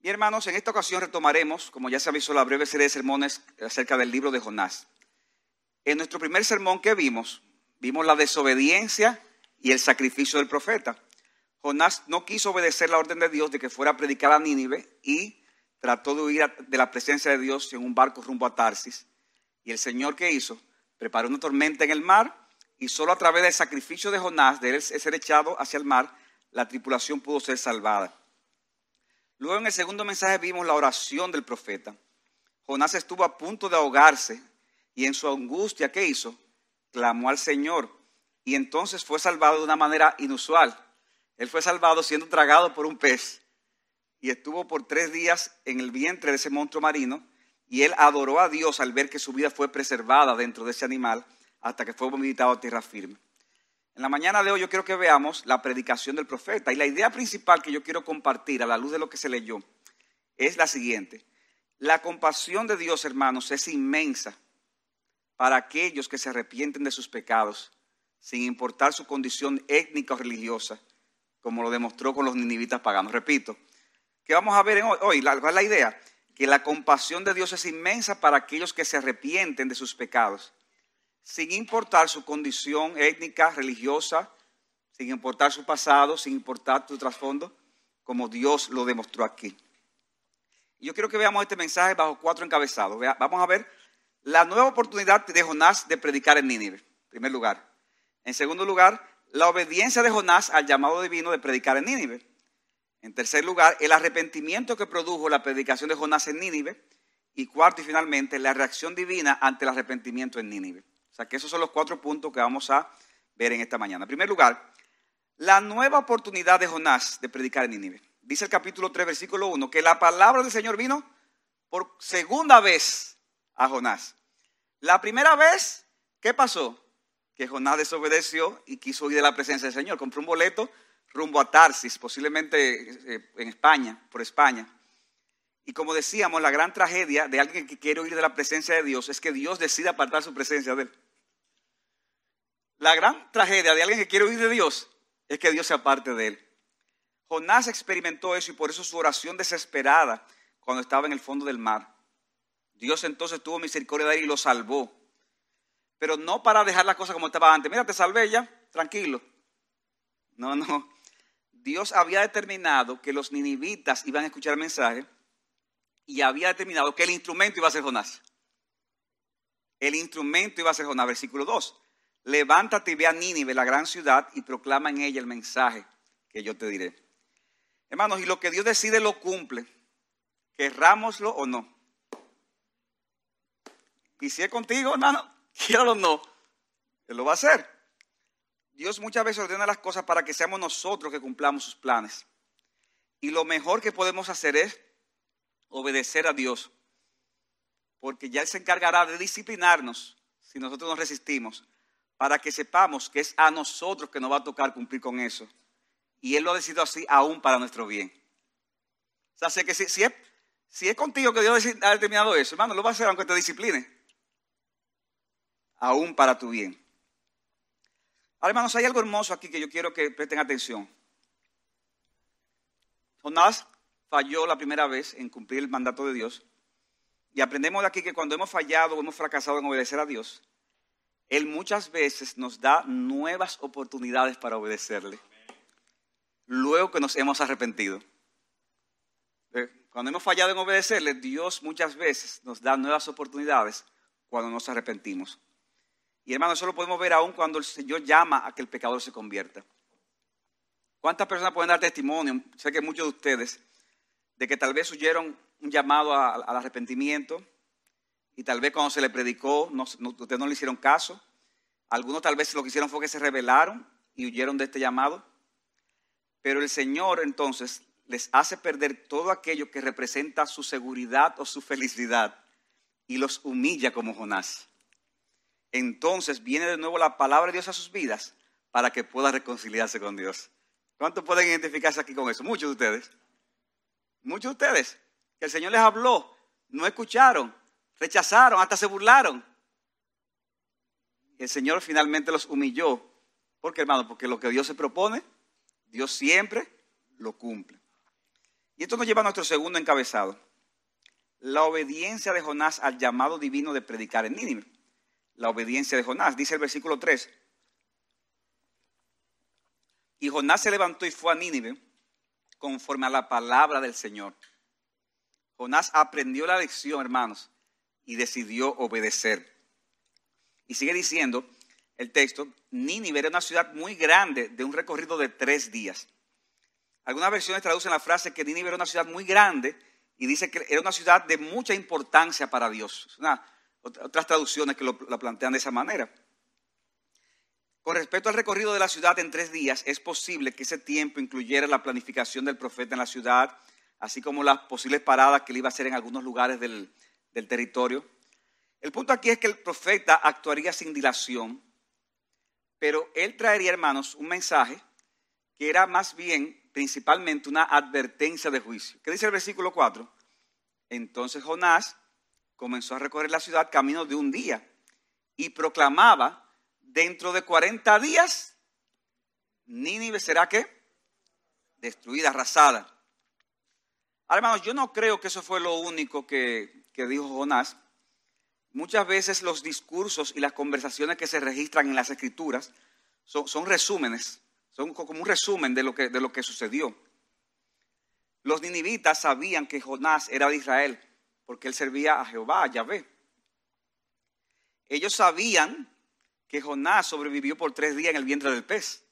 Bien, hermanos, en esta ocasión retomaremos, como ya se avisó, la breve serie de sermones acerca del libro de Jonás. En nuestro primer sermón que vimos, vimos la desobediencia y el sacrificio del profeta. Jonás no quiso obedecer la orden de Dios de que fuera a predicar a Nínive y trató de huir de la presencia de Dios en un barco rumbo a Tarsis. Y el Señor que hizo, preparó una tormenta en el mar y solo a través del sacrificio de Jonás, de él ser echado hacia el mar, la tripulación pudo ser salvada. Luego en el segundo mensaje vimos la oración del profeta. Jonás estuvo a punto de ahogarse y en su angustia, ¿qué hizo? Clamó al Señor y entonces fue salvado de una manera inusual. Él fue salvado siendo tragado por un pez y estuvo por tres días en el vientre de ese monstruo marino y él adoró a Dios al ver que su vida fue preservada dentro de ese animal hasta que fue vomitado a tierra firme. En la mañana de hoy yo quiero que veamos la predicación del profeta y la idea principal que yo quiero compartir a la luz de lo que se leyó es la siguiente. La compasión de Dios, hermanos, es inmensa para aquellos que se arrepienten de sus pecados, sin importar su condición étnica o religiosa, como lo demostró con los ninivitas paganos. Repito, ¿qué vamos a ver hoy? ¿Cuál es la idea? Que la compasión de Dios es inmensa para aquellos que se arrepienten de sus pecados, sin importar su condición étnica, religiosa, sin importar su pasado, sin importar su trasfondo, como Dios lo demostró aquí. yo quiero que veamos este mensaje bajo cuatro encabezados. Vamos a ver la nueva oportunidad de Jonás de predicar en Nínive, en primer lugar. En segundo lugar, la obediencia de Jonás al llamado divino de predicar en Nínive. En tercer lugar, el arrepentimiento que produjo la predicación de Jonás en Nínive. Y cuarto y finalmente, la reacción divina ante el arrepentimiento en Nínive. O sea que esos son los cuatro puntos que vamos a ver en esta mañana. En primer lugar, la nueva oportunidad de Jonás de predicar en Nínive. Dice el capítulo 3, versículo 1, que la palabra del Señor vino por segunda vez a Jonás. La primera vez, ¿qué pasó? Que Jonás desobedeció y quiso huir de la presencia del Señor. Compró un boleto rumbo a Tarsis, posiblemente eh, en España, por España. Y como decíamos, la gran tragedia de alguien que quiere huir de la presencia de Dios es que Dios decide apartar su presencia de él. La gran tragedia de alguien que quiere huir de Dios es que Dios se aparte de él. Jonás experimentó eso y por eso su oración desesperada cuando estaba en el fondo del mar. Dios entonces tuvo misericordia de él y lo salvó. Pero no para dejar las cosas como estaba antes. Mira, te salvé ya, tranquilo. No, no. Dios había determinado que los ninivitas iban a escuchar el mensaje y había determinado que el instrumento iba a ser Jonás. El instrumento iba a ser Jonás, versículo 2. Levántate y ve a Nínive, la gran ciudad, y proclama en ella el mensaje que yo te diré. Hermanos, y lo que Dios decide lo cumple, querrámoslo o no. Y si es contigo, hermano, quiero o no, Él lo va a hacer. Dios muchas veces ordena las cosas para que seamos nosotros que cumplamos sus planes. Y lo mejor que podemos hacer es obedecer a Dios, porque ya Él se encargará de disciplinarnos si nosotros nos resistimos, para que sepamos que es a nosotros que nos va a tocar cumplir con eso. Y Él lo ha decidido así aún para nuestro bien. O sea, sé que si, es, si es contigo que Dios ha determinado eso, hermano, lo va a hacer aunque te discipline. Aún para tu bien. Ahora, hermanos, hay algo hermoso aquí que yo quiero que presten atención. Jonás falló la primera vez en cumplir el mandato de Dios. Y aprendemos de aquí que cuando hemos fallado o hemos fracasado en obedecer a Dios, Él muchas veces nos da nuevas oportunidades para obedecerle. Luego que nos hemos arrepentido. Eh, cuando hemos fallado en obedecerle, Dios muchas veces nos da nuevas oportunidades cuando nos arrepentimos. Y hermano, eso lo podemos ver aún cuando el Señor llama a que el pecador se convierta. ¿Cuántas personas pueden dar testimonio? Sé que muchos de ustedes de que tal vez oyeron un llamado al arrepentimiento y tal vez cuando se le predicó no, ustedes no le hicieron caso. Algunos tal vez lo que hicieron fue que se rebelaron y huyeron de este llamado. Pero el Señor entonces les hace perder todo aquello que representa su seguridad o su felicidad y los humilla como Jonás. Entonces viene de nuevo la palabra de Dios a sus vidas para que puedan reconciliarse con Dios. ¿Cuántos pueden identificarse aquí con eso? Muchos de ustedes. Muchos de ustedes, que el Señor les habló, no escucharon, rechazaron, hasta se burlaron. El Señor finalmente los humilló. ¿Por qué, hermano? Porque lo que Dios se propone, Dios siempre lo cumple. Y esto nos lleva a nuestro segundo encabezado. La obediencia de Jonás al llamado divino de predicar en Nínive. La obediencia de Jonás, dice el versículo 3. Y Jonás se levantó y fue a Nínive conforme a la palabra del Señor. Jonás aprendió la lección, hermanos, y decidió obedecer. Y sigue diciendo el texto, Nínive era una ciudad muy grande de un recorrido de tres días. Algunas versiones traducen la frase que Nínive era una ciudad muy grande y dice que era una ciudad de mucha importancia para Dios. otras traducciones que lo, la plantean de esa manera. Con respecto al recorrido de la ciudad en tres días, es posible que ese tiempo incluyera la planificación del profeta en la ciudad, así como las posibles paradas que él iba a hacer en algunos lugares del, del territorio. El punto aquí es que el profeta actuaría sin dilación, pero él traería, hermanos, un mensaje que era más bien, principalmente, una advertencia de juicio. ¿Qué dice el versículo 4? Entonces Jonás comenzó a recorrer la ciudad camino de un día y proclamaba dentro de 40 días, Nínive será qué? Destruida, arrasada. Ahora, hermanos, yo no creo que eso fue lo único que, dijo Jonás. Muchas veces los discursos y las conversaciones que se registran en las escrituras son, resúmenes, son como un resumen de lo, que, de lo que sucedió. Los ninivitas sabían que Jonás era de Israel porque él servía a Jehová, a Yahvé. Ellos sabían que Jonás sobrevivió por tres días en el vientre del pez,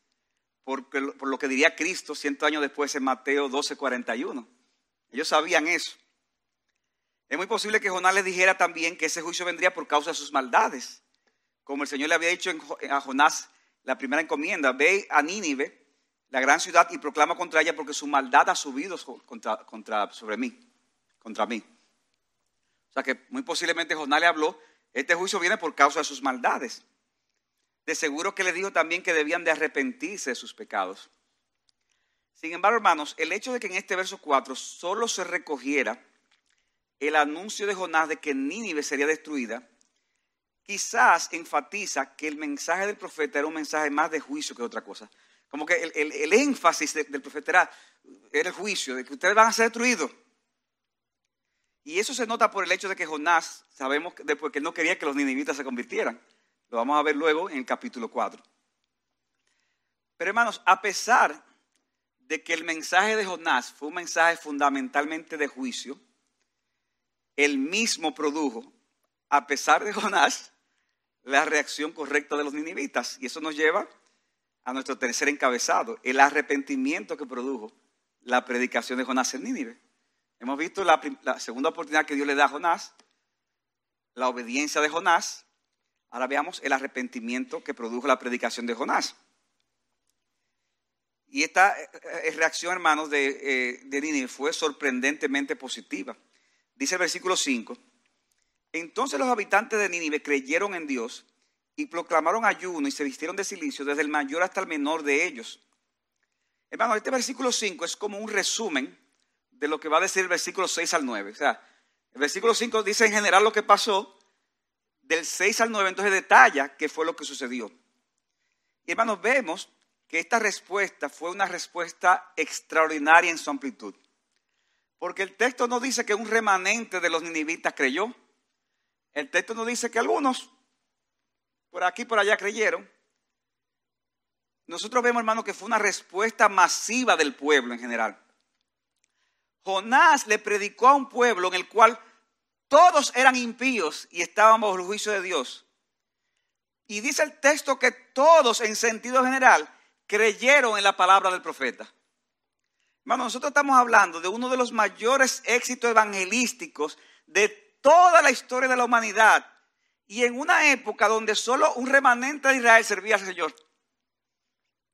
por, por lo que diría Cristo ciento años después en Mateo 12, 41. Ellos sabían eso. Es muy posible que Jonás les dijera también que ese juicio vendría por causa de sus maldades. Como el Señor le había dicho a Jonás la primera encomienda, ve a Nínive, la gran ciudad, y proclama contra ella porque su maldad ha subido contra, sobre mí, contra mí. O sea que muy posiblemente Jonás le habló, este juicio viene por causa de sus maldades. De seguro que le dijo también que debían de arrepentirse de sus pecados. Sin embargo, hermanos, el hecho de que en este verso 4 solo se recogiera el anuncio de Jonás de que Nínive sería destruida, quizás enfatiza que el mensaje del profeta era un mensaje más de juicio que otra cosa. Como que el, énfasis del profeta era, era el juicio, de que ustedes van a ser destruidos. Y eso se nota por el hecho de que Jonás, sabemos después que no quería que los ninivitas se convirtieran. Lo vamos a ver luego en el capítulo 4. Pero hermanos, a pesar de que el mensaje de Jonás fue un mensaje fundamentalmente de juicio, él mismo produjo, a pesar de Jonás, la reacción correcta de los ninivitas. Y eso nos lleva a nuestro tercer encabezado, el arrepentimiento que produjo la predicación de Jonás en Nínive. Hemos visto la, segunda oportunidad que Dios le da a Jonás, la obediencia de Jonás, Ahora veamos el arrepentimiento que produjo la predicación de Jonás. Y esta eh, eh, reacción, hermanos, de, eh, de Nínive fue sorprendentemente positiva. Dice el versículo 5, entonces los habitantes de Nínive creyeron en Dios y proclamaron ayuno y se vistieron de silicio desde el mayor hasta el menor de ellos. Hermano, este versículo 5 es como un resumen de lo que va a decir el versículo 6 al 9. O sea, el versículo 5 dice en general lo que pasó del 6 al 9 entonces detalla qué fue lo que sucedió. Y hermanos, vemos que esta respuesta fue una respuesta extraordinaria en su amplitud. Porque el texto no dice que un remanente de los ninivitas creyó. El texto no dice que algunos por aquí y por allá creyeron. Nosotros vemos, hermano, que fue una respuesta masiva del pueblo en general. Jonás le predicó a un pueblo en el cual todos eran impíos y estaban bajo el juicio de Dios. Y dice el texto que todos en sentido general creyeron en la palabra del profeta. Hermano, nosotros estamos hablando de uno de los mayores éxitos evangelísticos de toda la historia de la humanidad y en una época donde solo un remanente de Israel servía al Señor.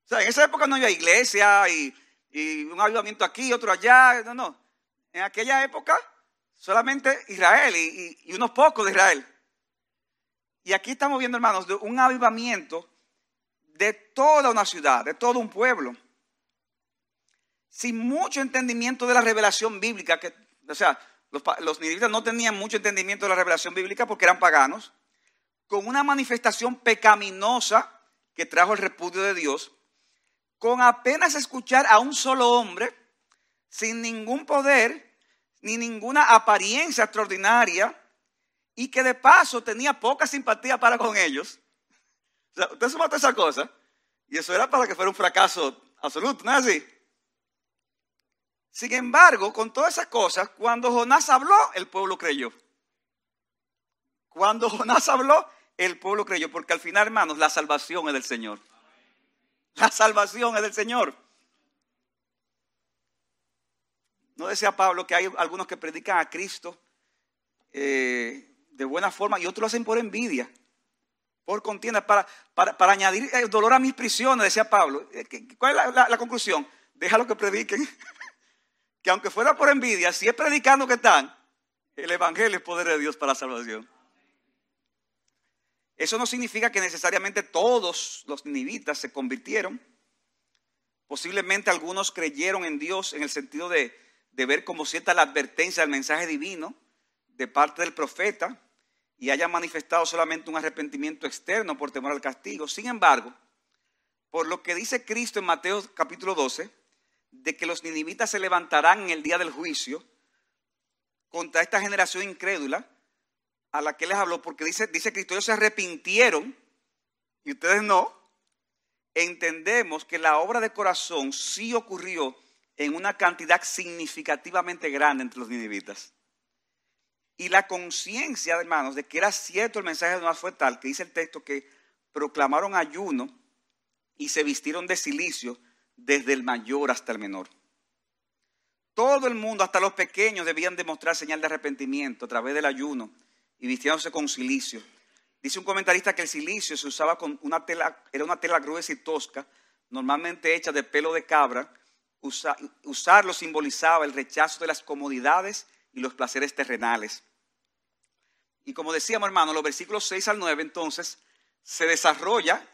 O sea, en esa época no había iglesia y, y un avivamiento aquí, otro allá, no, no. En aquella época Solamente Israel y, unos pocos de Israel. Y aquí estamos viendo, hermanos, de un avivamiento de toda una ciudad, de todo un pueblo. Sin mucho entendimiento de la revelación bíblica, que, o sea, los, los no tenían mucho entendimiento de la revelación bíblica porque eran paganos, con una manifestación pecaminosa que trajo el repudio de Dios, con apenas escuchar a un solo hombre sin ningún poder ni ninguna apariencia extraordinaria y que de paso tenía poca simpatía para con ellos. O sea, usted suma esa cosa y eso era para que fuera un fracaso absoluto, ¿no es así? Sin embargo, con todas esas cosas, cuando Jonás habló, el pueblo creyó. Cuando Jonás habló, el pueblo creyó, porque al final, hermanos, la salvación es del Señor. La salvación es del Señor. No decía Pablo que hay algunos que predican a Cristo eh, de buena forma y otros lo hacen por envidia, por contienda, para, para, añadir eh, dolor a mis prisiones, decía Pablo. Eh, ¿Cuál es la, la conclusión? Déjalo que prediquen. que aunque fuera por envidia, si es predicando que están, el Evangelio es poder de Dios para la salvación. Eso no significa que necesariamente todos los ninivitas se convirtieron. Posiblemente algunos creyeron en Dios en el sentido de, de ver como cierta la advertencia del mensaje divino de parte del profeta y haya manifestado solamente un arrepentimiento externo por temor al castigo. Sin embargo, por lo que dice Cristo en Mateo capítulo 12, de que los ninivitas se levantarán en el día del juicio contra esta generación incrédula a la que les habló, porque dice, dice Cristo, ellos se arrepintieron y ustedes no, entendemos que la obra de corazón sí ocurrió en una cantidad significativamente grande entre los ninivitas. Y la conciencia, hermanos, de que era cierto el mensaje de Dios fue tal que dice el texto que proclamaron ayuno y se vistieron de silicio desde el mayor hasta el menor. Todo el mundo, hasta los pequeños, debían demostrar señal de arrepentimiento a través del ayuno y vistiéndose con silicio. Dice un comentarista que el silicio se usaba con una tela, era una tela gruesa y tosca, normalmente hecha de pelo de cabra. usarlo simbolizaba el rechazo de las comodidades y los placeres terrenales. Y como decíamos, hermano, los versículos 6 al 9, entonces, se desarrolla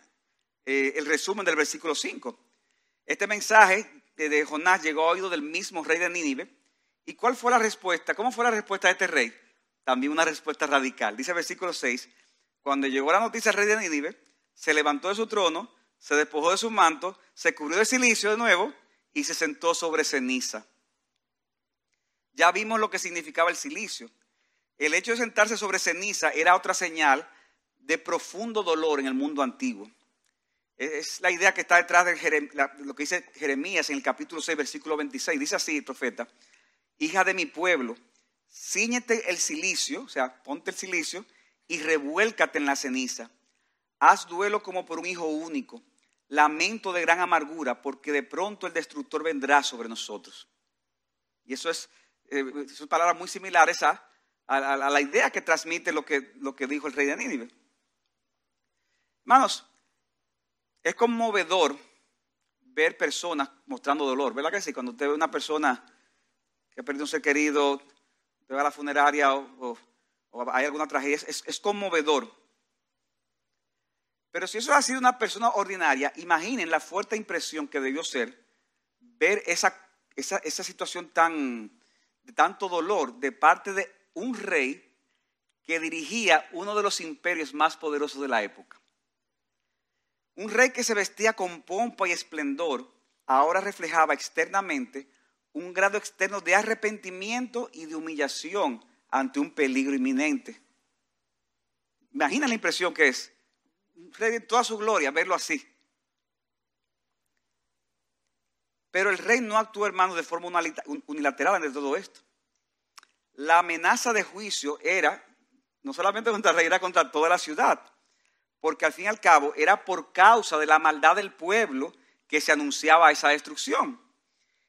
eh, el resumen del versículo 5. Este mensaje de Jonás llegó a oído del mismo rey de Nínive. ¿Y cuál fue la respuesta? ¿Cómo fue la respuesta de este rey? También una respuesta radical. Dice el versículo 6, cuando llegó la noticia al rey de Nínive, se levantó de su trono, se despojó de su manto, se cubrió de silicio de nuevo y se sentó sobre ceniza. Ya vimos lo que significaba el silicio. El hecho de sentarse sobre ceniza era otra señal de profundo dolor en el mundo antiguo. Es la idea que está detrás de lo que dice Jeremías en el capítulo 6, versículo 26. Dice así profeta, hija de mi pueblo, ciñete el silicio, o sea, ponte el silicio y revuélcate en la ceniza. Haz duelo como por un hijo único, lamento de gran amargura, porque de pronto el destructor vendrá sobre nosotros. Y eso es, eh, son palabras muy similares a, a, la idea que transmite lo que, lo que dijo el rey de Nínive. Hermanos, es conmovedor ver personas mostrando dolor, ¿verdad que sí? Cuando usted ve una persona que ha perdido un ser querido, te va a la funeraria o, hay alguna tragedia, es, conmovedor. Pero si eso ha sido una persona ordinaria, imaginen la fuerte impresión que debió ser ver esa, esa, esa situación tan, de tanto dolor de parte de un rey que dirigía uno de los imperios más poderosos de la época. Un rey que se vestía con pompa y esplendor, ahora reflejaba externamente un grado externo de arrepentimiento y de humillación ante un peligro inminente. Imagina la impresión que es. Un rey de toda su gloria, verlo así. Pero el rey no actuó, hermano, de forma unilateral en todo esto. La amenaza de juicio era no solamente contra el rey, era contra toda la ciudad porque al fin y al cabo era por causa de la maldad del pueblo que se anunciaba esa destrucción.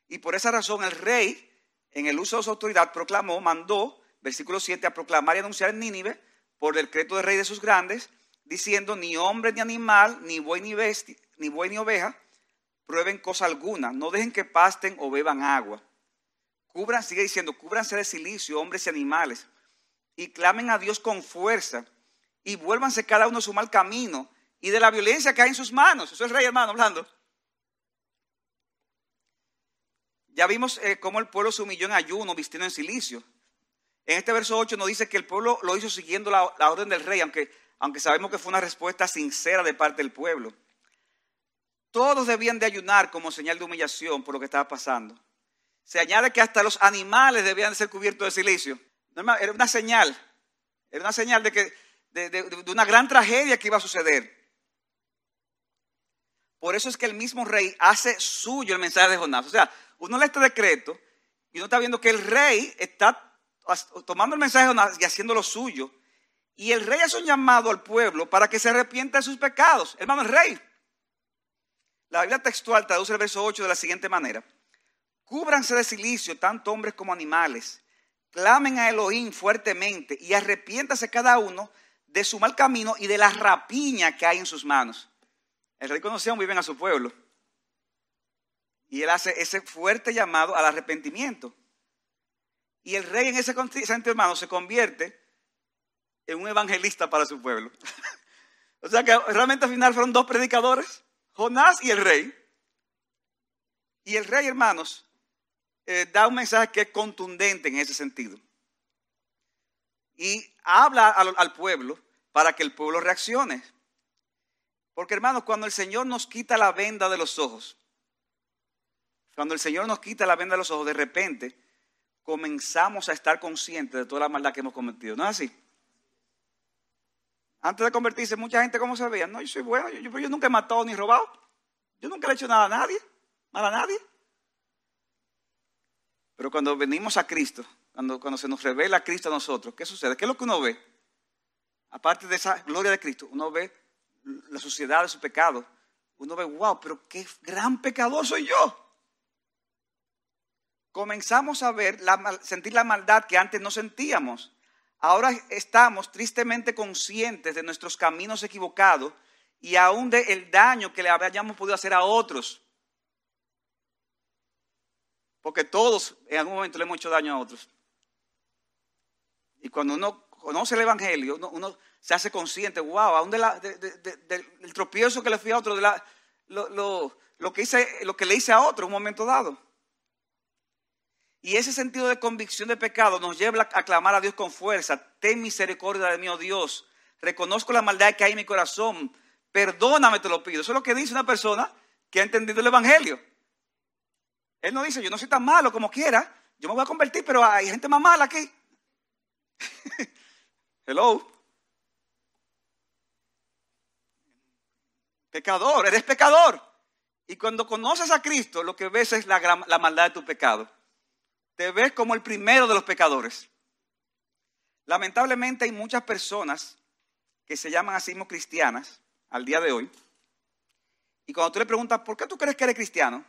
Y por esa razón el rey, en el uso de su autoridad, proclamó, mandó, versículo 7, a proclamar y anunciar en Nínive, por decreto del rey de sus grandes, diciendo, ni hombre ni animal, ni buey ni, bestia, ni, buey, ni oveja, prueben cosa alguna, no dejen que pasten o beban agua. Cubran, sigue diciendo, cúbranse de silicio, hombres y animales, y clamen a Dios con fuerza y vuélvanse cada uno a su mal camino y de la violencia que hay en sus manos. Eso es el rey hermano hablando. Ya vimos eh, cómo el pueblo se humilló en ayuno, vistiendo en silicio. En este verso 8 nos dice que el pueblo lo hizo siguiendo la, orden del rey, aunque, aunque sabemos que fue una respuesta sincera de parte del pueblo. Todos debían de ayunar como señal de humillación por lo que estaba pasando. se añade que hasta los animales debían ser cubiertos de silicio. Era una señal, era una señal de, que, de, una gran tragedia que iba a suceder. Por eso es que el mismo rey hace suyo el mensaje de Jonás. O sea, uno lee este decreto y uno está viendo que el rey está tomando el mensaje de Jonás y haciendo lo suyo. Y el rey hace un llamado al pueblo para que se arrepienta de sus pecados. Hermano, el rey. La Biblia textual traduce el verso 8 de la siguiente manera. Cúbranse de silicio tanto hombres como animales. Clamen a Elohim fuertemente y arrepiéntase cada uno de su mal camino y de la rapiña que hay en sus manos. El rey conocía muy bien a su pueblo. Y él hace ese fuerte llamado al arrepentimiento. Y el rey en ese sentido, hermano, se convierte en un evangelista para su pueblo. o sea que realmente al final fueron dos predicadores, Jonás y el rey. Y el rey, hermanos, eh, da un mensaje que es contundente en ese sentido. Y habla al pueblo para que el pueblo reaccione. Porque hermanos, cuando el Señor nos quita la venda de los ojos, cuando el Señor nos quita la venda de los ojos, de repente comenzamos a estar conscientes de toda la maldad que hemos cometido. ¿No es así? Antes de convertirse, mucha gente, ¿cómo se veía? No, yo soy bueno, yo, nunca he matado ni robado. Yo nunca le he hecho nada a nadie, mal a nadie. Pero cuando venimos a Cristo, cuando, cuando se nos revela Cristo a nosotros, ¿qué sucede? ¿Qué es lo que uno ve? Aparte de esa gloria de Cristo, uno ve la sociedad de su pecado, uno ve, wow, pero qué gran pecador soy yo. Comenzamos a ver, la, sentir la maldad que antes no sentíamos. Ahora estamos tristemente conscientes de nuestros caminos equivocados y aún del daño que le habíamos podido hacer a otros. Porque todos en algún momento le hemos hecho daño a otros. Y cuando uno conoce el Evangelio, uno, se hace consciente, wow, aún del tropiezo que le fui a otro, de la, lo, que hice, lo que le hice a otro en un momento dado. Y ese sentido de convicción de pecado nos lleva a clamar a Dios con fuerza. Ten misericordia de mí, oh Dios. Reconozco la maldad que hay en mi corazón. Perdóname, te lo pido. Eso es lo que dice una persona que ha entendido el Evangelio. Él no dice, yo no soy tan malo como quiera. Yo me voy a convertir, pero hay gente más mala aquí. Hello. Pecador, eres pecador. Y cuando conoces a Cristo, lo que ves es la, maldad de tu pecado. Te ves como el primero de los pecadores. Lamentablemente hay muchas personas que se llaman así mismo cristianas al día de hoy. Y cuando tú le preguntas, ¿por qué tú crees que eres cristiano?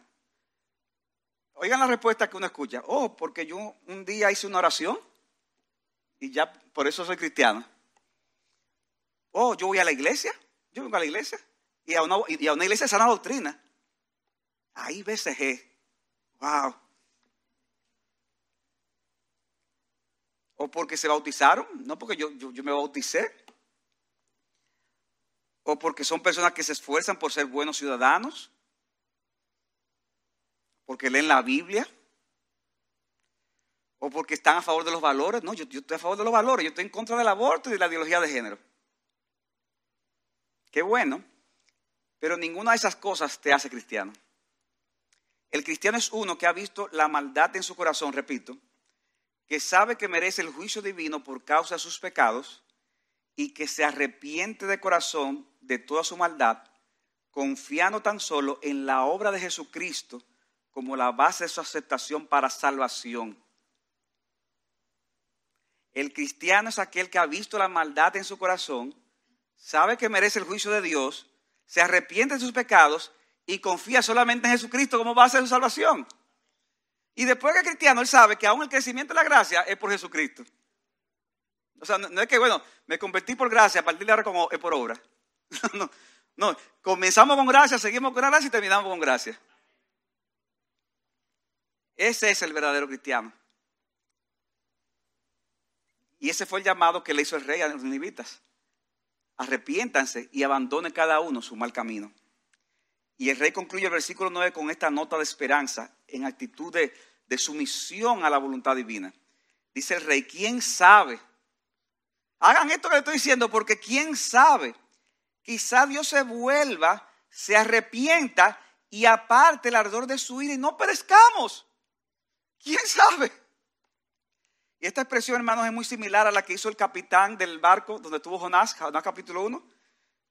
Oigan la respuesta que uno escucha. Oh, porque yo un día hice una oración y ya por eso soy cristiano. Oh, yo voy a la iglesia, yo vengo a la iglesia y a una, y a una iglesia de sana doctrina. Ahí BCG. Wow. O porque se bautizaron, no porque yo, yo, yo me bauticé. O porque son personas que se esfuerzan por ser buenos ciudadanos. Porque leen la Biblia o porque están a favor de los valores. No, yo, estoy a favor de los valores, yo estoy en contra del aborto y de la ideología de género. Qué bueno, pero ninguna de esas cosas te hace cristiano. El cristiano es uno que ha visto la maldad en su corazón, repito, que sabe que merece el juicio divino por causa de sus pecados y que se arrepiente de corazón de toda su maldad, confiando tan solo en la obra de Jesucristo como la base de su aceptación para salvación. El cristiano es aquel que ha visto la maldad en su corazón, sabe que merece el juicio de Dios, se arrepiente de sus pecados y confía solamente en Jesucristo como base de su salvación. Y después que el cristiano, él sabe que aún el crecimiento de la gracia es por Jesucristo. O sea, no, es que, bueno, me convertí por gracia, a partir de ahora como es por obra. no, no, comenzamos con gracia, seguimos con gracia y terminamos con gracia. Ese es el verdadero cristiano. Y ese fue el llamado que le hizo el rey a los nivitas. Arrepiéntanse y abandonen cada uno su mal camino. Y el rey concluye el versículo 9 con esta nota de esperanza en actitud de, sumisión a la voluntad divina. Dice el rey, ¿quién sabe? Hagan esto que les estoy diciendo porque ¿quién sabe? Quizá Dios se vuelva, se arrepienta y aparte el ardor de su ira y no perezcamos. ¿Quién sabe? Y esta expresión, hermanos, es muy similar a la que hizo el capitán del barco donde tuvo Jonás, Jonás capítulo 1,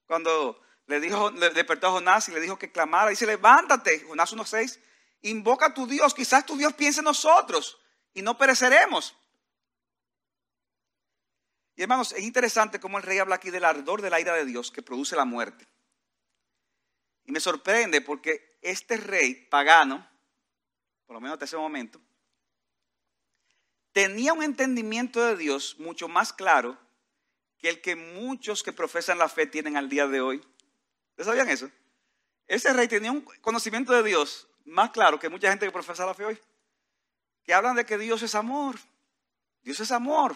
cuando le dijo, le despertó a Jonás y le dijo que clamara. Dice, levántate, Jonás 1.6, invoca a tu Dios, quizás tu Dios piense en nosotros y no pereceremos. Y hermanos, es interesante cómo el rey habla aquí del ardor de la ira de Dios que produce la muerte. Y me sorprende porque este rey pagano, por lo menos hasta ese momento, tenía un entendimiento de Dios mucho más claro que el que muchos que profesan la fe tienen al día de hoy. ¿Ustedes sabían eso? Ese rey tenía un conocimiento de Dios más claro que mucha gente que profesa la fe hoy. Que hablan de que Dios es amor. Dios es amor.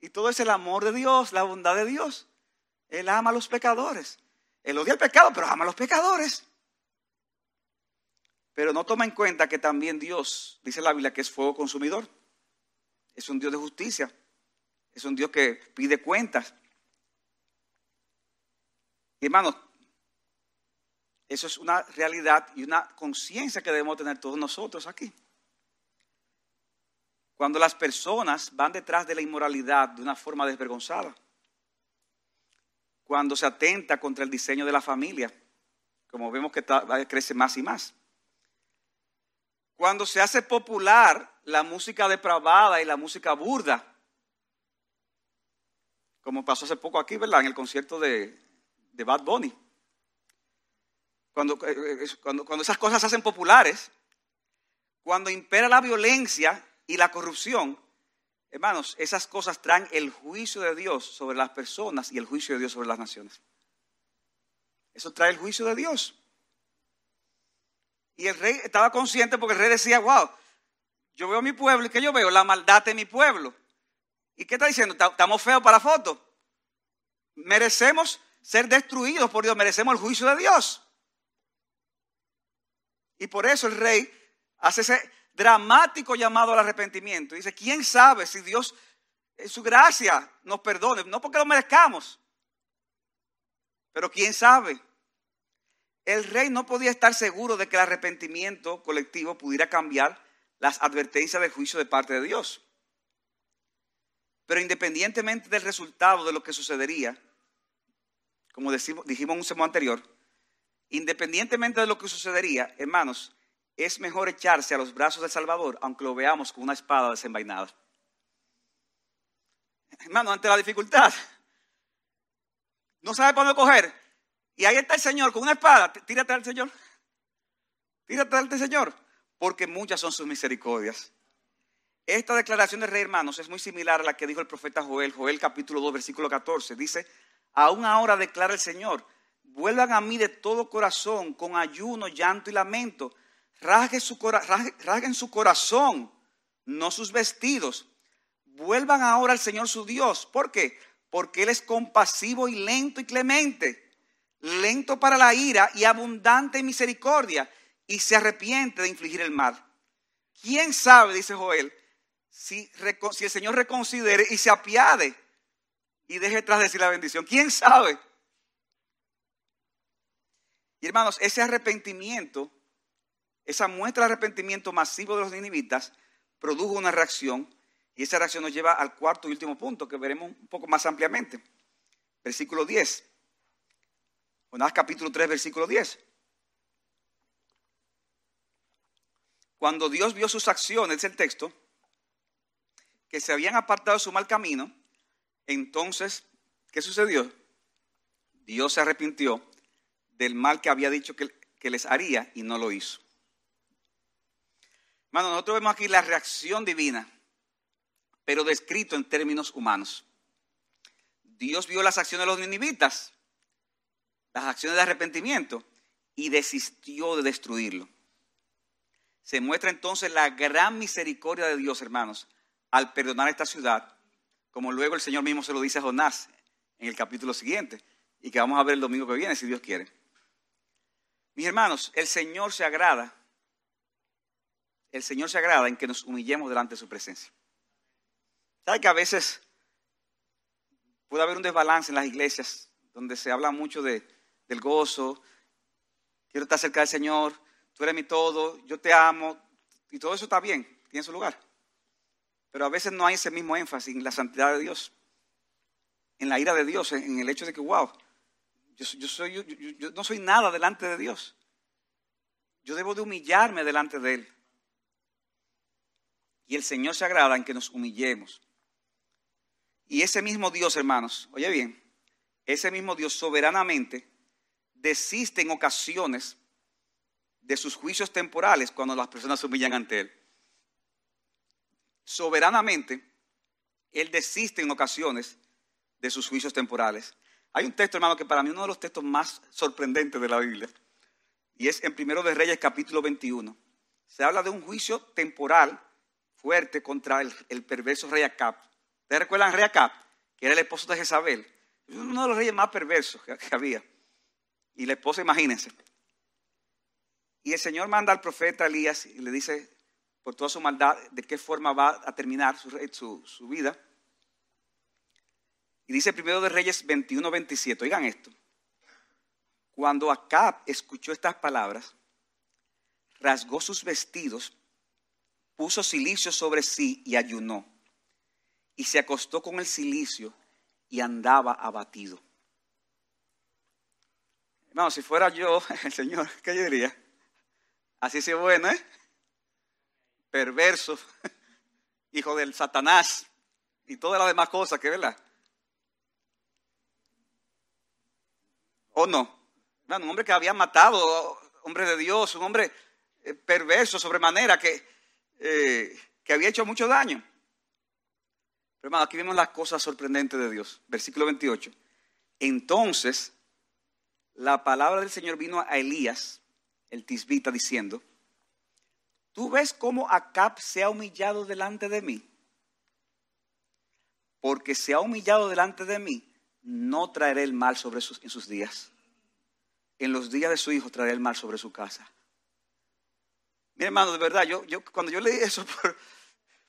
Y todo es el amor de Dios, la bondad de Dios. Él ama a los pecadores. Él odia el pecado, pero ama a los pecadores. Pero no toma en cuenta que también Dios, dice la Biblia, que es fuego consumidor. Es un Dios de justicia. Es un Dios que pide cuentas. hermanos, eso es una realidad y una conciencia que debemos tener todos nosotros aquí. Cuando las personas van detrás de la inmoralidad de una forma desvergonzada. Cuando se atenta contra el diseño de la familia, como vemos que crece más y más. Cuando se hace popular la música depravada y la música burda, como pasó hace poco aquí, ¿verdad? En el concierto de, Bad Bunny. Cuando, eh, eh, cuando, cuando esas cosas se hacen populares, cuando impera la violencia y la corrupción, hermanos, esas cosas traen el juicio de Dios sobre las personas y el juicio de Dios sobre las naciones. Eso trae el juicio de Dios. Y el rey estaba consciente porque el rey decía, wow, yo veo mi pueblo y que yo veo la maldad de mi pueblo. ¿Y qué está diciendo? Estamos feos para la foto. Merecemos ser destruidos por Dios, merecemos el juicio de Dios. Y por eso el rey hace ese dramático llamado al arrepentimiento. Dice, ¿quién sabe si Dios en su gracia nos perdone? No porque lo merezcamos, pero quién sabe. El rey no podía estar seguro de que el arrepentimiento colectivo pudiera cambiar las advertencias del juicio de parte de Dios. Pero independientemente del resultado de lo que sucedería, como dijimos en un semana anterior, independientemente de lo que sucedería, hermanos, es mejor echarse a los brazos del Salvador, aunque lo veamos con una espada desenvainada. Hermano, ante la dificultad, no sabe para dónde coger. Y ahí está el Señor con una espada. Tírate al Señor. Tírate al Señor. Porque muchas son sus misericordias. Esta declaración de rey, hermanos, es muy similar a la que dijo el profeta Joel. Joel capítulo 2, versículo 14. Dice, aún ahora declara el Señor, vuelvan a mí de todo corazón, con ayuno, llanto y lamento rasguen su, su corazón, no sus vestidos. Vuelvan ahora al Señor su Dios. ¿Por qué? Porque Él es compasivo y lento y clemente, lento para la ira y abundante en misericordia, y se arrepiente de infligir el mal. ¿Quién sabe, dice Joel, si, el Señor reconsidere y se apiade y deje tras de sí la bendición? ¿Quién sabe? Y hermanos, ese arrepentimiento esa muestra de arrepentimiento masivo de los ninivitas produjo una reacción y esa reacción nos lleva al cuarto y último punto que veremos un poco más ampliamente. Versículo 10. Jonás capítulo 3, versículo 10. Cuando Dios vio sus acciones, es el texto, que se habían apartado de su mal camino, entonces, ¿qué sucedió? Dios se arrepintió del mal que había dicho que, que les haría y no lo hizo. Bueno, nosotros vemos aquí la reacción divina, pero descrito en términos humanos. Dios vio las acciones de los ninivitas, las acciones de arrepentimiento, y desistió de destruirlo. Se muestra entonces la gran misericordia de Dios, hermanos, al perdonar esta ciudad, como luego el Señor mismo se lo dice a Jonás en el capítulo siguiente, y que vamos a ver el domingo que viene, si Dios quiere. Mis hermanos, el Señor se agrada el Señor se agrada en que nos humillemos delante de su presencia. ¿Sabe que a veces puede haber un desbalance en las iglesias donde se habla mucho de, del gozo, quiero estar cerca del Señor, tú eres mi todo, yo te amo, y todo eso está bien. tiene su lugar. Pero a veces no hay ese mismo énfasis en la santidad de Dios, en la ira de Dios, en el hecho de que, wow, yo, soy, yo no soy nada delante de Dios. Yo debo de humillarme delante de Él. Y el Señor se agrada en que nos humillemos. Y ese mismo Dios, hermanos, oye bien, ese mismo Dios soberanamente desiste en ocasiones de sus juicios temporales cuando las personas se humillan ante Él. Soberanamente, Él desiste en ocasiones de sus juicios temporales. Hay un texto, hermano, que para mí es uno de los textos más sorprendentes de la Biblia. Y es en Primero de Reyes, capítulo 21. Se habla de un juicio temporal fuerte contra el, perverso rey Acab. ¿Ustedes recuerdan rey Acab? Que era el esposo de Jezabel. Uno de los reyes más perversos que, que había. Y la esposa, imagínense. Y el Señor manda al profeta Elías y le dice, por toda su maldad, de qué forma va a terminar su, vida. Y dice primero de Reyes 21, 27. Oigan esto. Cuando Acab escuchó estas palabras, rasgó sus vestidos, puso silicio sobre sí y ayunó. Y se acostó con el silicio y andaba abatido. Hermano, si fuera yo, el Señor, ¿qué yo diría? Así sí bueno, ¿eh? Perverso, hijo del Satanás y todas las demás cosas que, ¿verdad? ¿O no? un hombre que había matado, hombre de Dios, un hombre eh, perverso sobremanera que, eh, que había hecho mucho daño. Pero hermano, aquí vemos las cosas sorprendentes de Dios. Versículo 28. Entonces, la palabra del Señor vino a Elías, el tisbita, diciendo, ¿tú ves cómo Acab se ha humillado delante de mí? Porque se ha humillado delante de mí, no traeré el mal sobre sus, en sus días. En los días de su hijo traeré el mal sobre su casa. Mi hermano, de verdad, yo, yo, cuando yo leí eso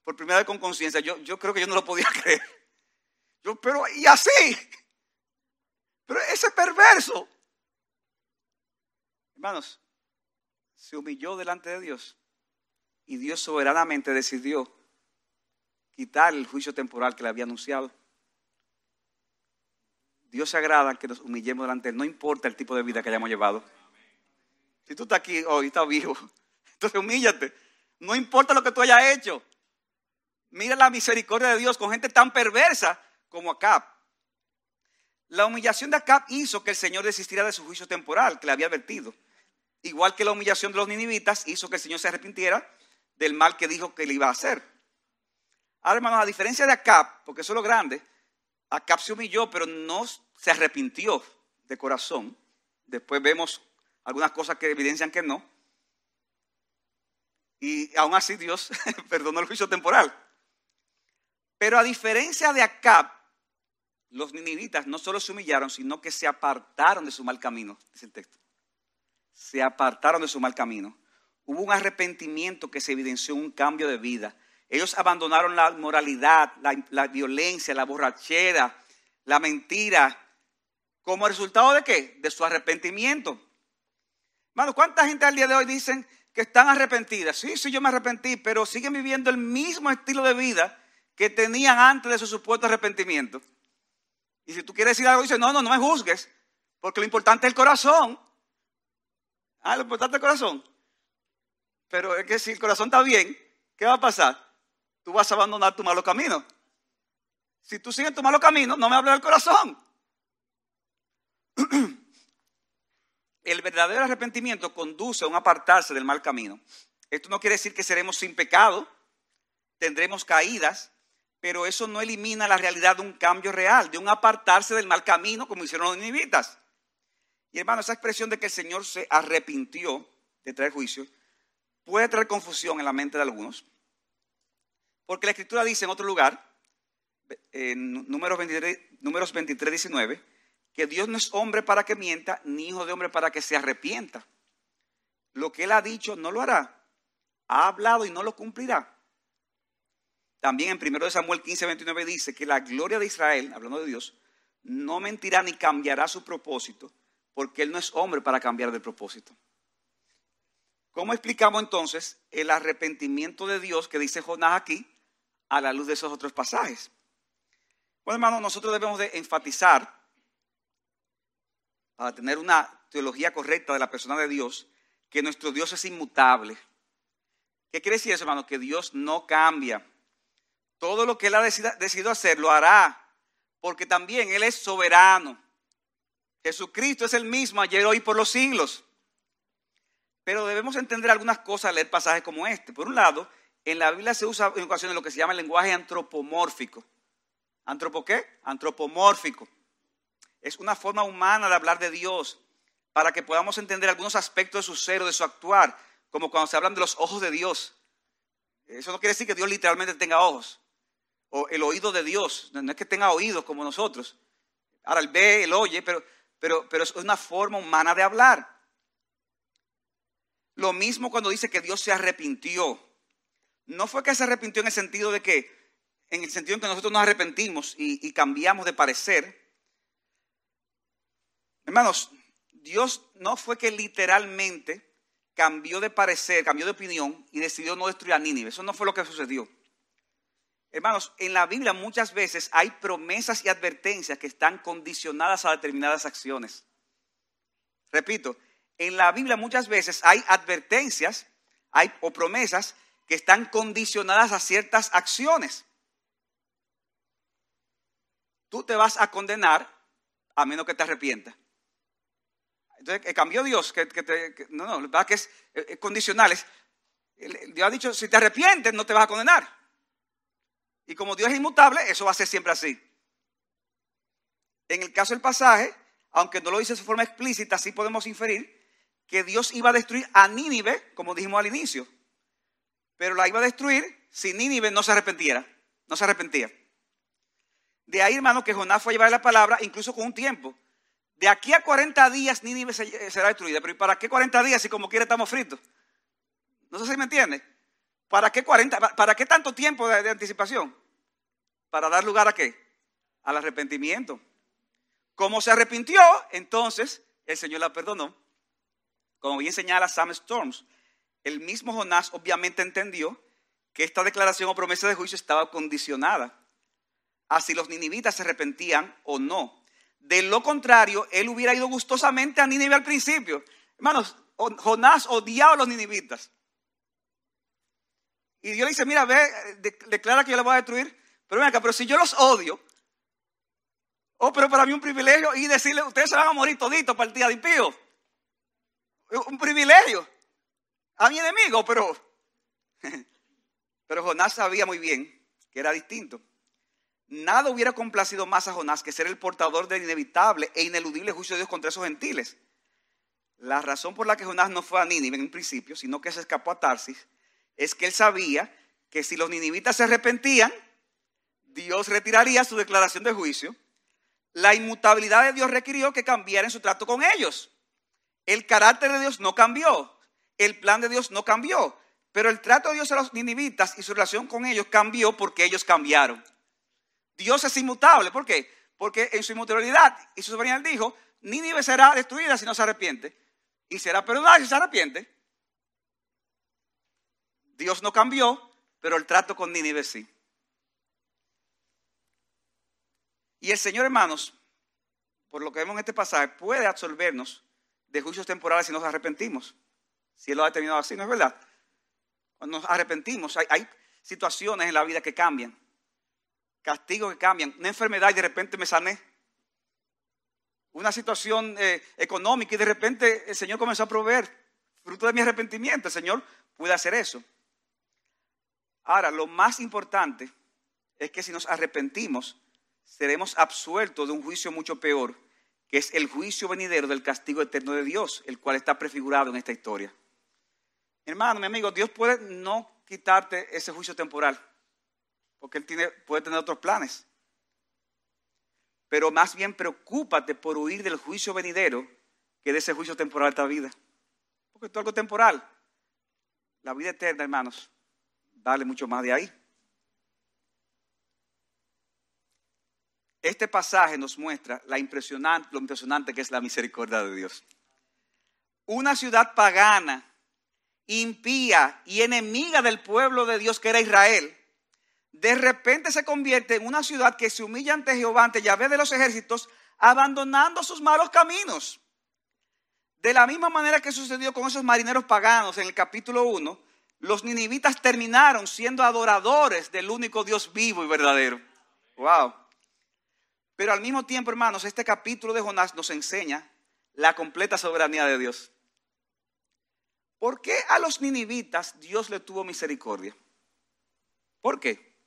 por, primera vez con conciencia, yo, yo creo que yo no lo podía creer. Yo, pero, ¿y así? Pero ese perverso. Hermanos, se humilló delante de Dios y Dios soberanamente decidió quitar el juicio temporal que le había anunciado. Dios se agrada que nos humillemos delante de Él, no importa el tipo de vida que hayamos llevado. Si tú estás aquí hoy, estás vivo, entonces humíllate. No importa lo que tú hayas hecho. Mira la misericordia de Dios con gente tan perversa como Acab. La humillación de Acab hizo que el Señor desistiera de su juicio temporal que le había advertido. Igual que la humillación de los ninivitas hizo que el Señor se arrepintiera del mal que dijo que le iba a hacer. Ahora, hermanos, a diferencia de Acab, porque eso es lo grande, Acab se humilló, pero no se arrepintió de corazón. Después vemos algunas cosas que evidencian que no. Y aún así Dios perdonó el juicio temporal. Pero a diferencia de Acab, los ninivitas no solo se humillaron, sino que se apartaron de su mal camino, dice el texto se apartaron de su mal camino. Hubo un arrepentimiento que se evidenció un cambio de vida. Ellos abandonaron la moralidad, la, violencia, la borrachera, la mentira. ¿Como resultado de qué? De su arrepentimiento. Hermano, ¿cuánta gente al día de hoy dicen que están arrepentidas? Sí, sí, yo me arrepentí, pero siguen viviendo el mismo estilo de vida que tenían antes de su supuesto arrepentimiento. Y si tú quieres decir algo, dice, no, no, no me juzgues, porque lo importante es el corazón. Ah, lo importante el corazón. Pero es que si el corazón está bien, ¿qué va a pasar? Tú vas a abandonar tu malo camino. Si tú sigues tu malo camino, no me hables del corazón. El verdadero arrepentimiento conduce a un apartarse del mal camino. Esto no quiere decir que seremos sin pecado, tendremos caídas, pero eso no elimina la realidad de un cambio real, de un apartarse del mal camino como hicieron los ninivitas. Y hermano, esa expresión de que el Señor se arrepintió de traer juicio puede traer confusión en la mente de algunos. Porque la Escritura dice en otro lugar, en números 23, números 23 19, que Dios no es hombre para que mienta, ni hijo de hombre para que se arrepienta. Lo que Él ha dicho no lo hará. Ha hablado y no lo cumplirá. También en 1 Samuel 15, 29 dice que la gloria de Israel, hablando de Dios, no mentirá ni cambiará su propósito, porque Él no es hombre para cambiar de propósito. ¿Cómo explicamos entonces el arrepentimiento de Dios que dice Jonás aquí a la luz de esos otros pasajes? Bueno, hermano, nosotros debemos de enfatizar, para tener una teología correcta de la persona de Dios, que nuestro Dios es inmutable. ¿Qué quiere decir eso, hermano? Que Dios no cambia. Todo lo que Él ha decidido hacer, lo hará, porque también Él es soberano. Jesucristo es el mismo ayer, hoy, por los siglos. Pero debemos entender algunas cosas al leer pasajes como este. Por un lado, en la Biblia se usa en ocasiones lo que se llama el lenguaje antropomórfico. ¿Antropo qué? Antropomórfico. Es una forma humana de hablar de Dios para que podamos entender algunos aspectos de su ser o de su actuar, como cuando se hablan de los ojos de Dios. Eso no quiere decir que Dios literalmente tenga ojos, o el oído de Dios, no es que tenga oídos como nosotros. Ahora él ve, él oye, pero, pero, pero es una forma humana de hablar. Lo mismo cuando dice que Dios se arrepintió. No fue que se arrepintió en el sentido de que, en el sentido en que nosotros nos arrepentimos y, y cambiamos de parecer. Hermanos, Dios no fue que literalmente cambió de parecer, cambió de opinión y decidió no destruir a Nínive. Eso no fue lo que sucedió. Hermanos, en la Biblia muchas veces hay promesas y advertencias que están condicionadas a determinadas acciones. Repito, en la Biblia muchas veces hay advertencias hay, o promesas que están condicionadas a ciertas acciones. Tú te vas a condenar a menos que te arrepientas. Entonces, cambió Dios, que, no, no, la verdad que es, es condicional. Dios ha dicho, si te arrepientes, no te vas a condenar. Y como Dios es inmutable, eso va a ser siempre así. En el caso del pasaje, aunque no lo dice de forma explícita, sí podemos inferir que Dios iba a destruir a Nínive, como dijimos al inicio. Pero la iba a destruir si Nínive no se arrepentiera, no se arrepentía. De ahí, hermano, que Jonás fue a llevar la palabra incluso con un tiempo. De aquí a 40 días Nínive será destruida. Pero ¿y para qué 40 días si como quiere estamos fritos? No sé si me entiende. ¿Para qué 40? ¿Para qué tanto tiempo de anticipación? Para dar lugar a qué? Al arrepentimiento. Como se arrepintió, entonces el Señor la perdonó. Como bien señala Sam Storms, el mismo Jonás obviamente entendió que esta declaración o promesa de juicio estaba condicionada a si los ninivitas se arrepentían o no. De lo contrario, él hubiera ido gustosamente a Nínive al principio. Hermanos, Jonás odiaba a los ninivitas. Y Dios le dice, mira, ve, declara que yo les voy a destruir. Pero ven acá, pero si yo los odio, oh, pero para mí un privilegio y decirle, ustedes se van a morir toditos para el día de impío. Un privilegio. A mi enemigo, pero... Pero Jonás sabía muy bien que era distinto. Nada hubiera complacido más a Jonás que ser el portador del inevitable e ineludible juicio de Dios contra esos gentiles. La razón por la que Jonás no fue a Nínive en principio, sino que se escapó a Tarsis, es que él sabía que si los ninivitas se arrepentían, Dios retiraría su declaración de juicio. La inmutabilidad de Dios requirió que cambiara en su trato con ellos. El carácter de Dios no cambió, el plan de Dios no cambió, pero el trato de Dios a los ninivitas y su relación con ellos cambió porque ellos cambiaron. Dios es inmutable. ¿Por qué? Porque en su inmutabilidad y su soberanía dijo, Nínive será destruida si no se arrepiente. Y será perdonada si se arrepiente. Dios no cambió, pero el trato con Nínive sí. Y el Señor, hermanos, por lo que vemos en este pasaje, puede absolvernos de juicios temporales si nos arrepentimos. Si Él lo ha determinado así, ¿no es verdad? Cuando nos arrepentimos, hay, situaciones en la vida que cambian castigos que cambian, una enfermedad y de repente me sané, una situación eh, económica y de repente el Señor comenzó a proveer, fruto de mi arrepentimiento, el Señor puede hacer eso. Ahora, lo más importante es que si nos arrepentimos, seremos absueltos de un juicio mucho peor, que es el juicio venidero del castigo eterno de Dios, el cual está prefigurado en esta historia. Hermano, mi amigo, Dios puede no quitarte ese juicio temporal porque Él tiene, puede tener otros planes. Pero más bien preocúpate por huir del juicio venidero que de ese juicio temporal de esta vida. Porque esto es algo temporal. La vida eterna, hermanos, dale mucho más de ahí. Este pasaje nos muestra lo impresionante que es la misericordia de Dios. Una ciudad pagana impía y enemiga del pueblo de Dios que era Israel, de repente se convierte en una ciudad que se humilla ante Jehová, ante Yahvé de los ejércitos, abandonando sus malos caminos. De la misma manera que sucedió con esos marineros paganos en el capítulo 1, los ninivitas terminaron siendo adoradores del único Dios vivo y verdadero. Wow. Pero al mismo tiempo, hermanos, este capítulo de Jonás nos enseña la completa soberanía de Dios. ¿Por qué a los ninivitas Dios le tuvo misericordia? ¿Por qué?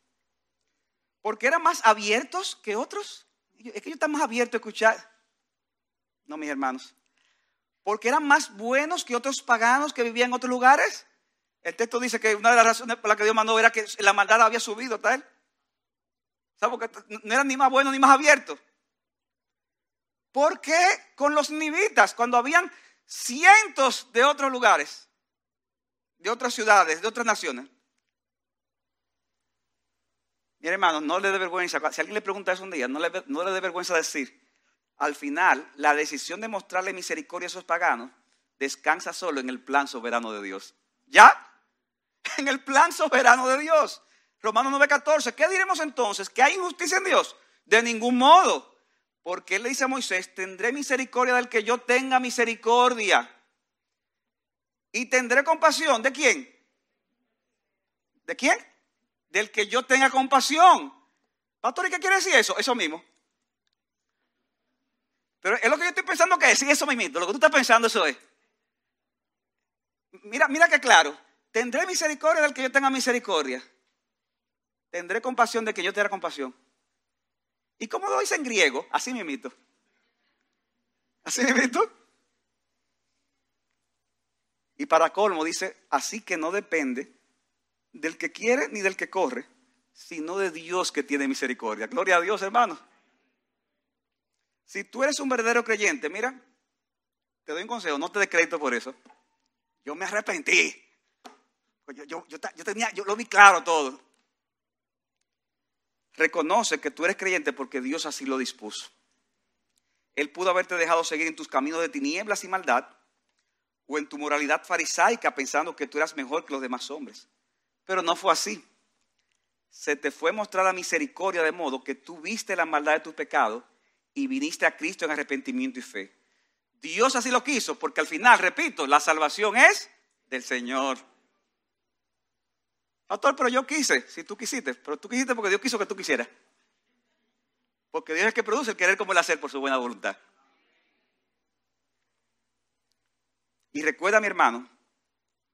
Porque eran más abiertos que otros. Es que ellos están más abiertos a escuchar. No, mis hermanos. Porque eran más buenos que otros paganos que vivían en otros lugares. El texto dice que una de las razones por las que Dios mandó era que la maldad había subido, tal. Porque no eran ni más buenos ni más abiertos. ¿Por qué con los ninivitas? Cuando habían cientos de otros lugares, de otras ciudades, de otras naciones. Mire, hermano, no le dé vergüenza. Si alguien le pregunta eso un día, no le, no le dé vergüenza decir. Al final, la decisión de mostrarle misericordia a esos paganos descansa solo en el plan soberano de Dios. ¿Ya? En el plan soberano de Dios. Romanos 9:14. ¿Qué diremos entonces? ¿Que hay injusticia en Dios? De ningún modo. Porque él le dice a Moisés, tendré misericordia del que yo tenga misericordia. Y tendré compasión. ¿De quién? ¿De quién? Del que yo tenga compasión. Pastor, ¿y qué quiere decir eso? Eso mismo. Pero es lo que yo estoy pensando que sí, eso mismo. Lo que tú estás pensando, eso es. Mira, mira qué claro. Tendré misericordia del que yo tenga misericordia. Tendré compasión de que yo tenga compasión. ¿Y cómo lo dice en griego? Así me imito. Así me imito. Y para colmo dice, así que no depende del que quiere ni del que corre, sino de Dios que tiene misericordia. Gloria a Dios, hermano. Si tú eres un verdadero creyente, mira, te doy un consejo, no te des crédito por eso. Yo me arrepentí. Pues yo, tenía, yo lo vi claro todo. Reconoce que tú eres creyente porque Dios así lo dispuso. Él pudo haberte dejado seguir en tus caminos de tinieblas y maldad o en tu moralidad farisaica pensando que tú eras mejor que los demás hombres. Pero no fue así. Se te fue mostrada misericordia de modo que tú viste la maldad de tus pecados y viniste a Cristo en arrepentimiento y fe. Dios así lo quiso porque al final, repito, la salvación es del Señor. Pastor, pero yo quise, si tú quisiste, pero tú quisiste porque Dios quiso que tú quisieras. Porque Dios es el que produce el querer como el hacer por su buena voluntad. Y recuerda, mi hermano,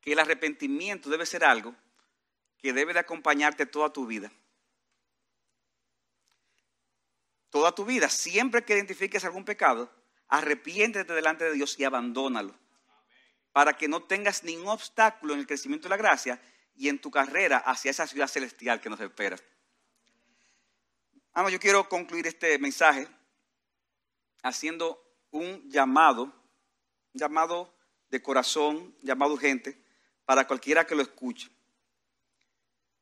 que el arrepentimiento debe ser algo que debe de acompañarte toda tu vida. Toda tu vida, siempre que identifiques algún pecado, arrepiéntete delante de Dios y abandónalo. Para que no tengas ningún obstáculo en el crecimiento de la gracia y en tu carrera hacia esa ciudad celestial que nos espera. Vamos, yo quiero concluir este mensaje haciendo un llamado, un llamado de corazón, llamado urgente, para cualquiera que lo escuche.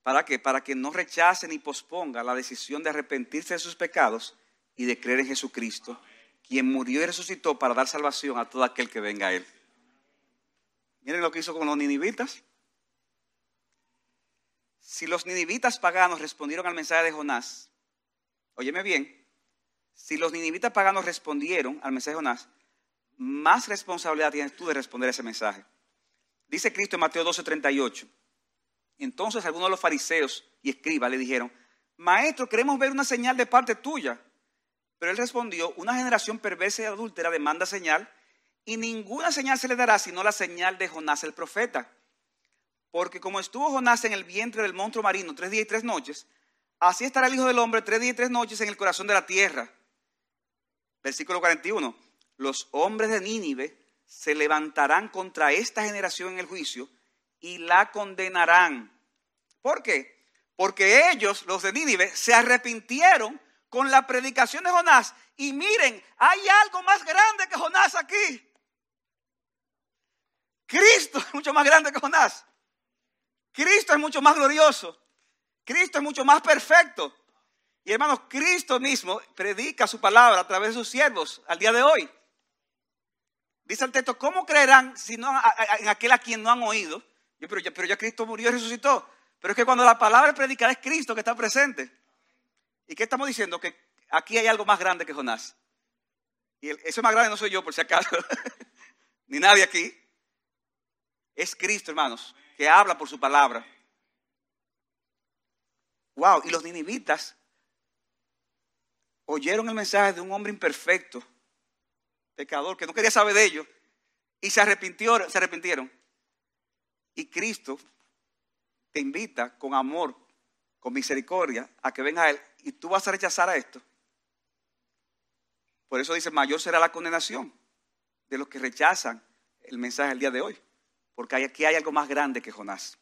¿Para qué? Para que no rechace ni posponga la decisión de arrepentirse de sus pecados y de creer en Jesucristo, quien murió y resucitó para dar salvación a todo aquel que venga a Él. Miren lo que hizo con los ninivitas. Si los ninivitas paganos respondieron al mensaje de Jonás, óyeme bien, si los ninivitas paganos respondieron al mensaje de Jonás, más responsabilidad tienes tú de responder ese mensaje. Dice Cristo en Mateo 12:38. Entonces algunos de los fariseos y escribas le dijeron, Maestro, queremos ver una señal de parte tuya. Pero él respondió, una generación perversa y adúltera demanda señal, y ninguna señal se le dará sino la señal de Jonás el profeta. Porque como estuvo Jonás en el vientre del monstruo marino tres días y tres noches, así estará el Hijo del Hombre tres días y tres noches en el corazón de la tierra. Versículo 41. Los hombres de Nínive se levantarán contra esta generación en el juicio y la condenarán. ¿Por qué? Porque ellos, los de Nínive, se arrepintieron con la predicación de Jonás. Y miren, hay algo más grande que Jonás aquí. Cristo es mucho más grande que Jonás. Cristo es mucho más glorioso. Cristo es mucho más perfecto. Y hermanos, Cristo mismo predica su palabra a través de sus siervos al día de hoy. Dice el texto, ¿cómo creerán si no, en aquel a quien no han oído? Yo, pero, ya, pero ya Cristo murió y resucitó. Pero es que cuando la palabra predicada es Cristo que está presente. ¿Y qué estamos diciendo? Que aquí hay algo más grande que Jonás. Y el, ese más grande no soy yo, por si acaso, ni nadie aquí. Es Cristo, hermanos, que habla por su palabra. Wow, y los ninivitas oyeron el mensaje de un hombre imperfecto, pecador, que no quería saber de ellos, y se, arrepintió, se arrepintieron. Y Cristo te invita con amor, con misericordia, a que venga a Él, y tú vas a rechazar a esto. Por eso dice, mayor será la condenación de los que rechazan el mensaje del día de hoy, porque aquí hay algo más grande que Jonás.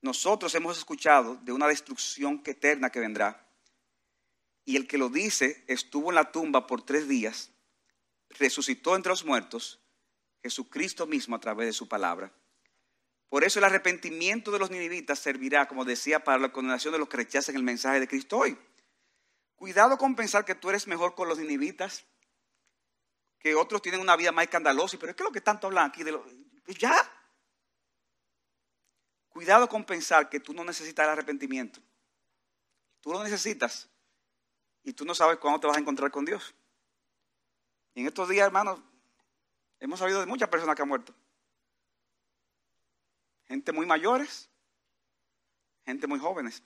Nosotros hemos escuchado de una destrucción eterna que vendrá. Y el que lo dice estuvo en la tumba por tres días, resucitó entre los muertos, Jesucristo mismo a través de su palabra. Por eso el arrepentimiento de los ninivitas servirá, como decía, para la condenación de los que rechazan el mensaje de Cristo hoy. Cuidado con pensar que tú eres mejor con los ninivitas, que otros tienen una vida más escandalosa, pero es que lo que tanto hablan aquí de lo, ya, Cuidado con pensar que tú no necesitas el arrepentimiento. Tú lo necesitas y tú no sabes cuándo te vas a encontrar con Dios. En estos días, hermanos, hemos sabido de muchas personas que han muerto. Gente muy mayores, gente muy jóvenes.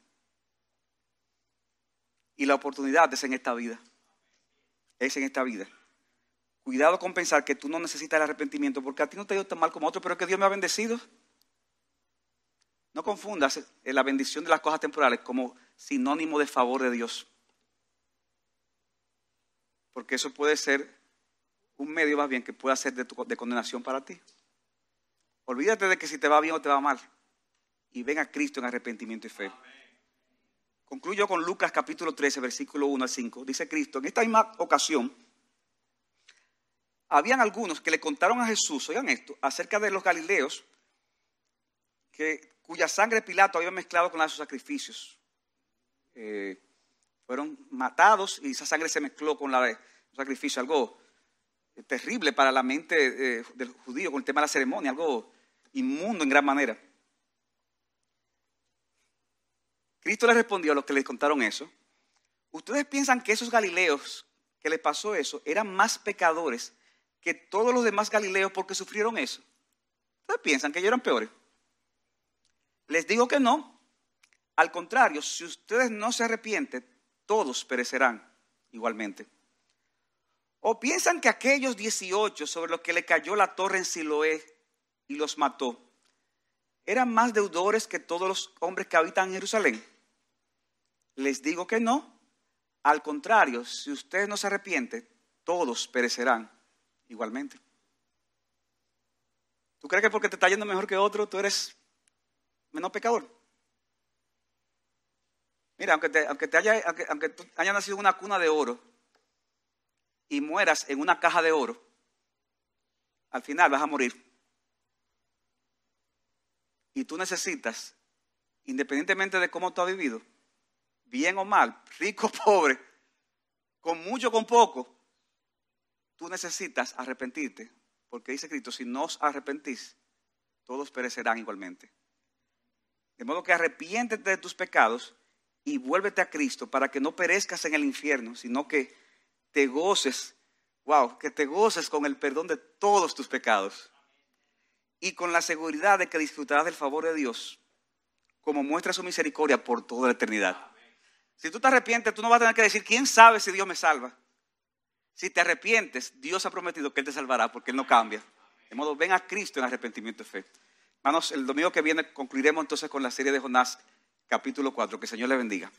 Y la oportunidad es en esta vida. Es en esta vida. Cuidado con pensar que tú no necesitas el arrepentimiento porque a ti no te ha ido tan mal como a otro, pero que Dios me ha bendecido. No confundas la bendición de las cosas temporales como sinónimo de favor de Dios. Porque eso puede ser un medio más bien que pueda ser de, de condenación para ti. Olvídate de que si te va bien o te va mal. Y ven a Cristo en arrepentimiento y fe. Concluyo con Lucas capítulo 13, versículo 1 al 5. Dice Cristo, en esta misma ocasión, habían algunos que le contaron a Jesús, oigan esto, acerca de los galileos, que cuya sangre Pilato había mezclado con la de sus sacrificios. Eh, fueron matados y esa sangre se mezcló con la de los sacrificios, algo terrible para la mente eh, del judío con el tema de la ceremonia, algo inmundo en gran manera. Cristo le respondió a los que les contaron eso. ¿Ustedes piensan que esos galileos que les pasó eso eran más pecadores que todos los demás galileos porque sufrieron eso? ¿Ustedes piensan que ellos eran peores? Les digo que no. Al contrario, si ustedes no se arrepienten, todos perecerán igualmente. ¿O piensan que aquellos 18 sobre los que le cayó la torre en Siloé y los mató, eran más deudores que todos los hombres que habitan en Jerusalén? Les digo que no. Al contrario, si ustedes no se arrepienten, todos perecerán igualmente. ¿Tú crees que porque te está yendo mejor que otro, tú eres menos pecador. Mira, aunque, te, aunque, te haya, aunque, hayas nacido en una cuna de oro y mueras en una caja de oro, al final vas a morir. Y tú necesitas, independientemente de cómo tú has vivido, bien o mal, rico o pobre, con mucho o con poco, tú necesitas arrepentirte. Porque dice Cristo, si no os arrepentís, todos perecerán igualmente. De modo que arrepiéntete de tus pecados y vuélvete a Cristo para que no perezcas en el infierno, sino que te goces, wow, que te goces con el perdón de todos tus pecados y con la seguridad de que disfrutarás del favor de Dios como muestra su misericordia por toda la eternidad. Si tú te arrepientes, tú no vas a tener que decir, ¿quién sabe si Dios me salva? Si te arrepientes, Dios ha prometido que Él te salvará porque Él no cambia. De modo, ven a Cristo en arrepentimiento y fe. Hermanos, el domingo que viene concluiremos entonces con la serie de Jonás, capítulo 4. Que el Señor le bendiga.